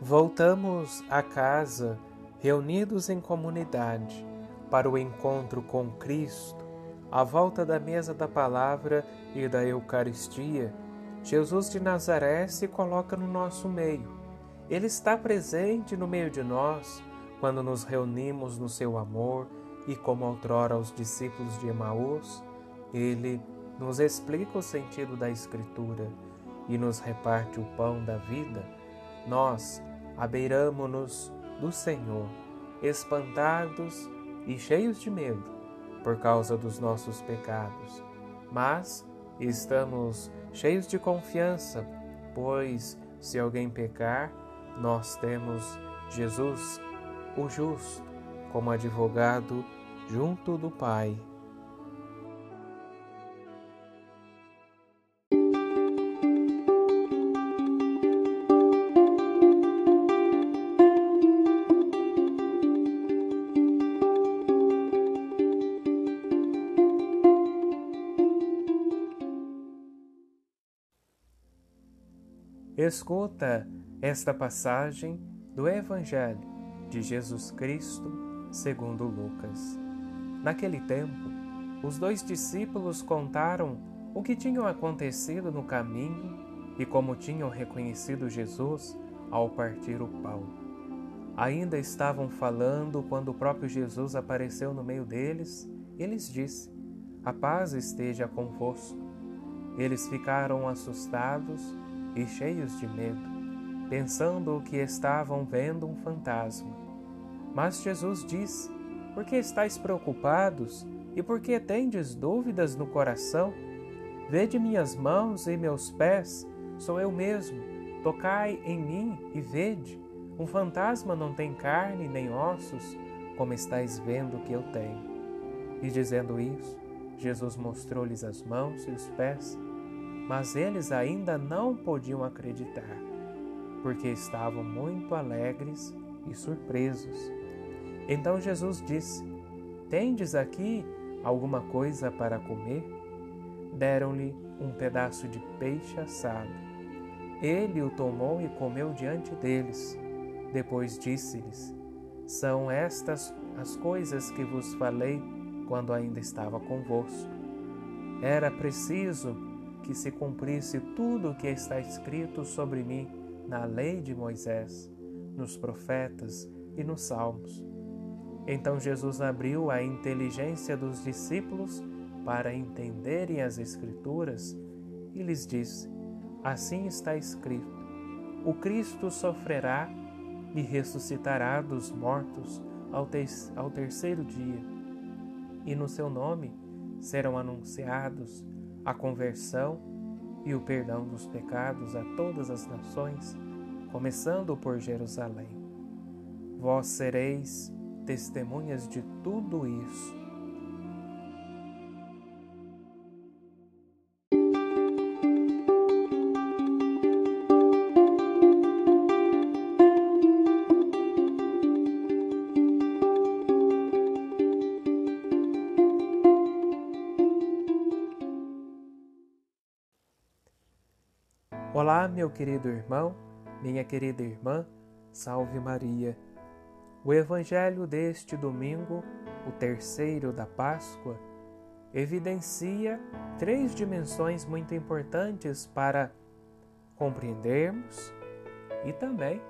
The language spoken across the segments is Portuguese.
Voltamos a casa, reunidos em comunidade, para o encontro com Cristo, à volta da mesa da palavra e da Eucaristia. Jesus de Nazaré se coloca no nosso meio. Ele está presente no meio de nós quando nos reunimos no seu amor e, como outrora os discípulos de Emaús, ele nos explica o sentido da Escritura e nos reparte o pão da vida. Nós, abeiramo-nos do Senhor, espantados e cheios de medo por causa dos nossos pecados, mas estamos cheios de confiança, pois se alguém pecar, nós temos Jesus, o justo, como advogado junto do Pai. Escuta esta passagem do Evangelho de Jesus Cristo segundo Lucas. Naquele tempo, os dois discípulos contaram o que tinham acontecido no caminho e como tinham reconhecido Jesus ao partir o pão. Ainda estavam falando quando o próprio Jesus apareceu no meio deles e lhes disse: A paz esteja convosco. Eles ficaram assustados e cheios de medo, pensando que estavam vendo um fantasma. Mas Jesus disse: Por que estáis preocupados e por que tendes dúvidas no coração? Vede minhas mãos e meus pés, sou eu mesmo. Tocai em mim e vede. Um fantasma não tem carne nem ossos, como estáis vendo que eu tenho. E dizendo isso, Jesus mostrou-lhes as mãos e os pés mas eles ainda não podiam acreditar, porque estavam muito alegres e surpresos. Então Jesus disse: Tendes aqui alguma coisa para comer? Deram-lhe um pedaço de peixe assado. Ele o tomou e comeu diante deles. Depois disse-lhes: São estas as coisas que vos falei quando ainda estava convosco. Era preciso que se cumprisse tudo o que está escrito sobre mim na lei de Moisés, nos profetas e nos salmos. Então Jesus abriu a inteligência dos discípulos para entenderem as Escrituras e lhes disse: Assim está escrito: O Cristo sofrerá e ressuscitará dos mortos ao, te ao terceiro dia, e no seu nome serão anunciados a conversão e o perdão dos pecados a todas as nações, começando por Jerusalém. Vós sereis testemunhas de tudo isso. Meu querido irmão, minha querida irmã, salve Maria. O Evangelho deste domingo, o terceiro da Páscoa, evidencia três dimensões muito importantes para compreendermos e também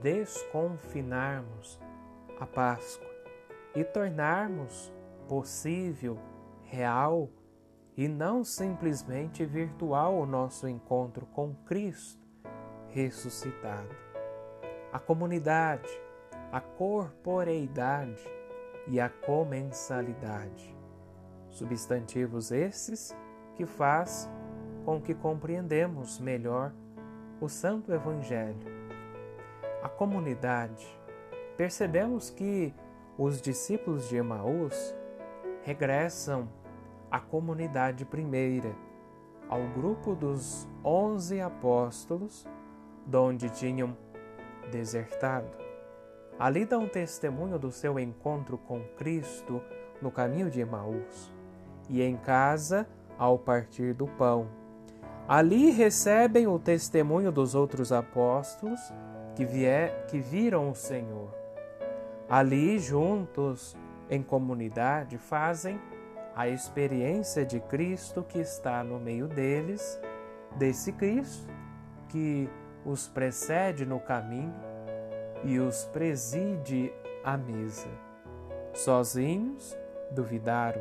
desconfinarmos a Páscoa e tornarmos possível, real, e não simplesmente virtual o nosso encontro com Cristo ressuscitado. A comunidade, a corporeidade e a comensalidade. Substantivos esses que faz com que compreendemos melhor o Santo Evangelho. A comunidade. Percebemos que os discípulos de Emaús regressam à comunidade primeira, ao grupo dos onze apóstolos, donde tinham desertado. Ali dão testemunho do seu encontro com Cristo no caminho de Emaús e em casa ao partir do pão. Ali recebem o testemunho dos outros apóstolos que, vier, que viram o Senhor. Ali, juntos, em comunidade, fazem a experiência de Cristo que está no meio deles, desse Cristo que os precede no caminho e os preside à mesa. Sozinhos, duvidaram.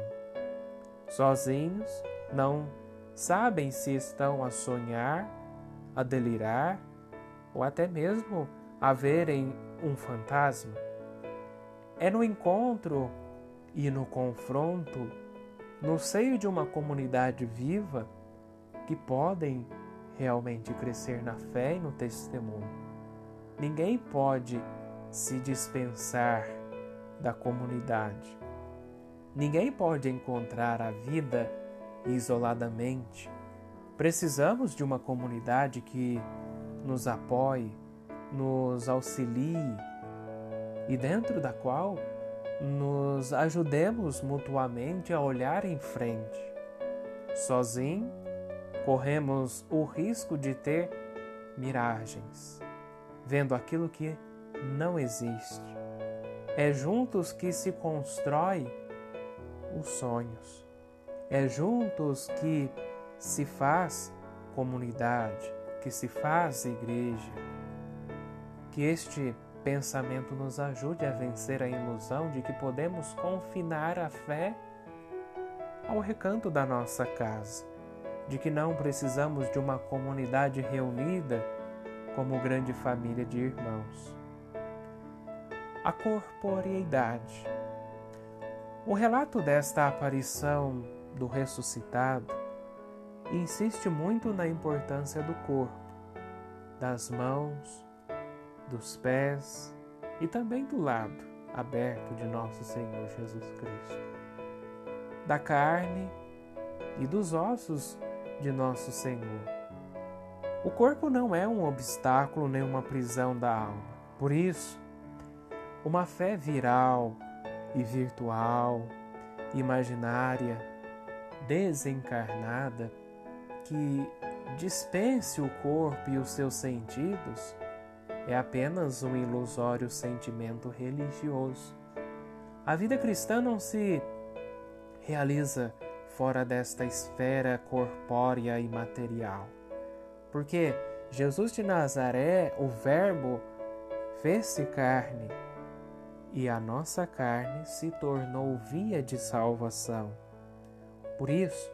Sozinhos, não sabem se estão a sonhar, a delirar ou até mesmo a verem um fantasma. É no encontro e no confronto, no seio de uma comunidade viva, que podem realmente crescer na fé e no testemunho. Ninguém pode se dispensar da comunidade. Ninguém pode encontrar a vida isoladamente. Precisamos de uma comunidade que nos apoie, nos auxilie e dentro da qual nos ajudemos mutuamente a olhar em frente. Sozinho, corremos o risco de ter miragens, vendo aquilo que não existe. É juntos que se constrói os sonhos. É juntos que se faz comunidade, que se faz igreja. Que este pensamento nos ajude a vencer a ilusão de que podemos confinar a fé ao recanto da nossa casa, de que não precisamos de uma comunidade reunida como grande família de irmãos. A corporeidade. O relato desta aparição do ressuscitado insiste muito na importância do corpo, das mãos, dos pés e também do lado aberto de nosso Senhor Jesus Cristo, da carne e dos ossos de nosso Senhor. O corpo não é um obstáculo nem uma prisão da alma. Por isso, uma fé viral e virtual, imaginária, desencarnada, que dispense o corpo e os seus sentidos, é apenas um ilusório sentimento religioso. A vida cristã não se realiza fora desta esfera corpórea e material. Porque Jesus de Nazaré, o Verbo, fez-se carne e a nossa carne se tornou via de salvação. Por isso,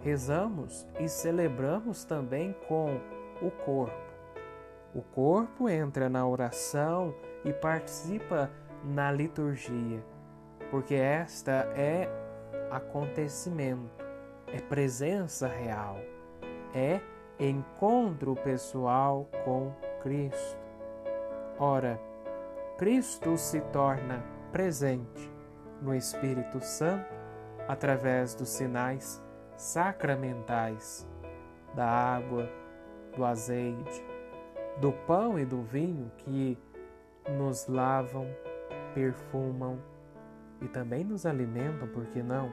rezamos e celebramos também com o corpo o corpo entra na oração e participa na liturgia, porque esta é acontecimento, é presença real, é encontro pessoal com Cristo. Ora, Cristo se torna presente no Espírito Santo através dos sinais sacramentais da água, do azeite, do pão e do vinho que nos lavam, perfumam e também nos alimentam, por que não?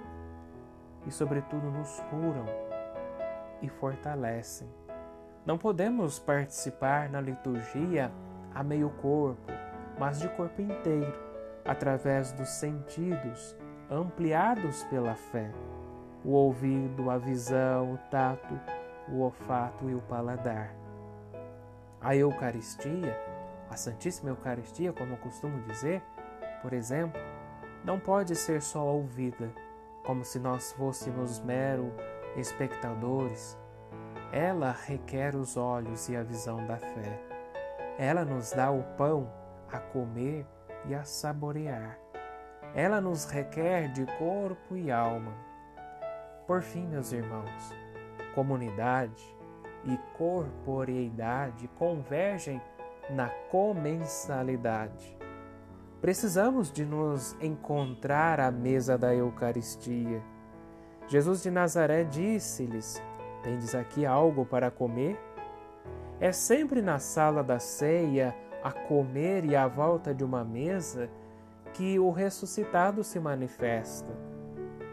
E, sobretudo, nos curam e fortalecem. Não podemos participar na liturgia a meio corpo, mas de corpo inteiro, através dos sentidos ampliados pela fé: o ouvido, a visão, o tato, o olfato e o paladar. A Eucaristia, a Santíssima Eucaristia, como eu costumo dizer, por exemplo, não pode ser só ouvida, como se nós fôssemos mero espectadores. Ela requer os olhos e a visão da fé. Ela nos dá o pão a comer e a saborear. Ela nos requer de corpo e alma. Por fim, meus irmãos, comunidade e corporeidade convergem na comensalidade. Precisamos de nos encontrar à mesa da Eucaristia. Jesus de Nazaré disse-lhes: Tendes aqui algo para comer? É sempre na sala da ceia, a comer e à volta de uma mesa, que o ressuscitado se manifesta.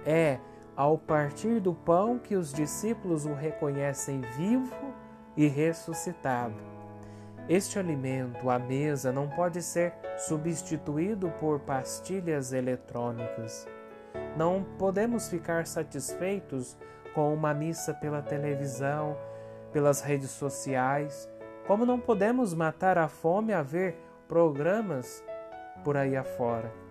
É ao partir do pão que os discípulos o reconhecem vivo e ressuscitado. Este alimento à mesa não pode ser substituído por pastilhas eletrônicas. Não podemos ficar satisfeitos com uma missa pela televisão, pelas redes sociais, como não podemos matar a fome a ver programas por aí afora.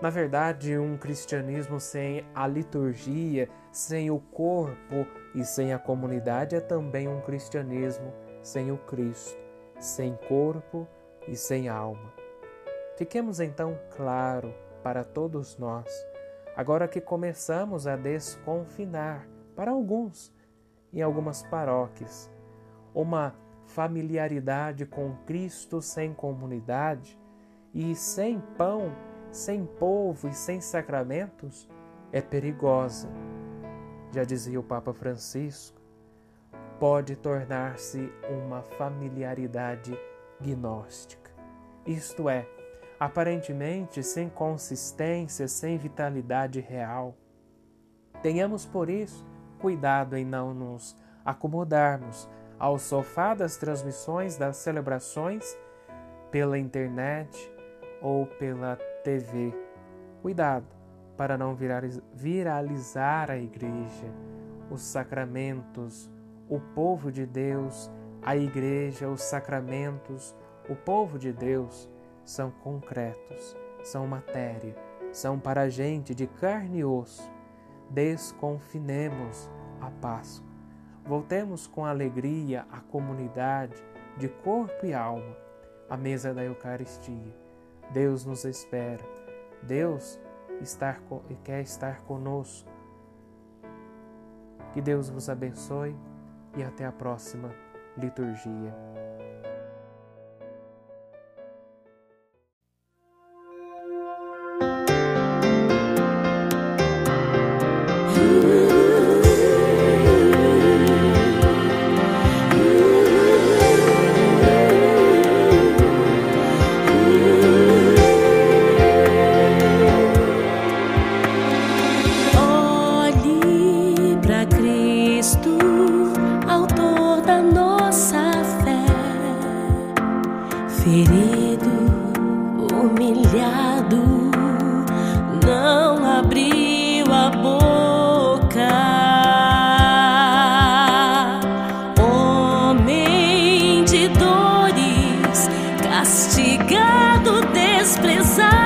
Na verdade, um cristianismo sem a liturgia, sem o corpo e sem a comunidade é também um cristianismo sem o Cristo, sem corpo e sem alma. Fiquemos então claro para todos nós, agora que começamos a desconfinar para alguns em algumas paróquias, uma familiaridade com Cristo sem comunidade e sem pão sem povo e sem sacramentos é perigosa. Já dizia o Papa Francisco, pode tornar-se uma familiaridade gnóstica. Isto é, aparentemente sem consistência, sem vitalidade real. Tenhamos por isso cuidado em não nos acomodarmos ao sofá das transmissões das celebrações pela internet ou pela TV. Cuidado para não viralizar a igreja, os sacramentos, o povo de Deus, a igreja, os sacramentos, o povo de Deus são concretos, são matéria, são para a gente de carne e osso. Desconfinemos a Páscoa. Voltemos com alegria à comunidade de corpo e alma, à mesa da Eucaristia Deus nos espera. Deus estar, quer estar conosco. Que Deus vos abençoe e até a próxima liturgia. desprezar.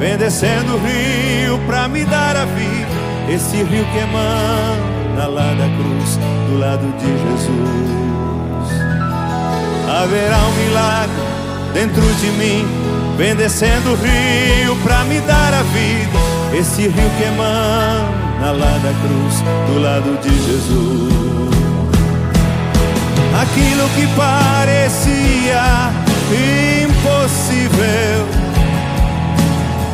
vem descendo o rio para me dar a vida. Esse rio que emana lá da cruz, do lado de Jesus. Haverá um milagre dentro de mim, vem descendo o rio para me dar a vida. Esse rio que emana lá da cruz, do lado de Jesus. Aquilo que parecia impossível,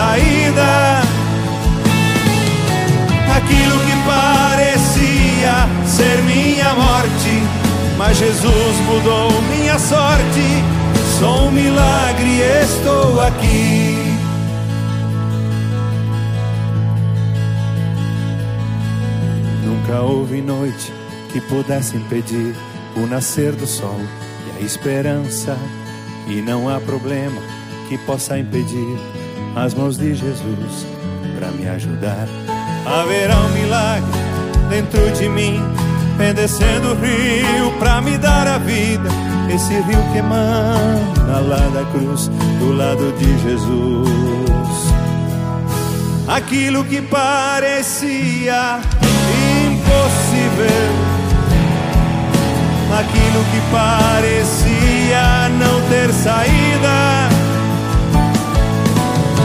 saída, aquilo que parecia ser minha morte, mas Jesus mudou minha sorte. Sou um milagre, estou aqui. Nunca houve noite que pudesse impedir o nascer do sol e a esperança. E não há problema que possa impedir as mãos de Jesus para me ajudar. Haverá um milagre dentro de mim, vem descendo o rio para me dar a vida. Esse rio que emana lá da cruz, do lado de Jesus. Aquilo que parecia impossível aquilo que parecia não ter saída,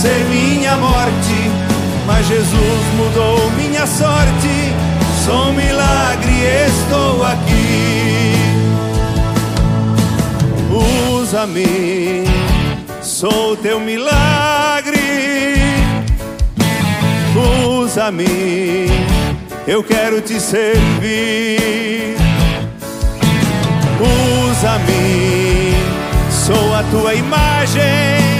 ser minha morte, mas Jesus mudou minha sorte. Sou um milagre, estou aqui. Usa-me, sou teu milagre. Usa-me eu quero te servir. Usa-me, sou a tua imagem.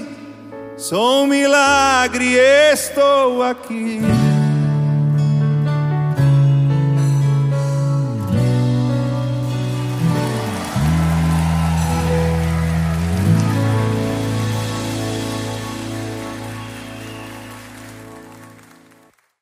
Sou um milagre, estou aqui.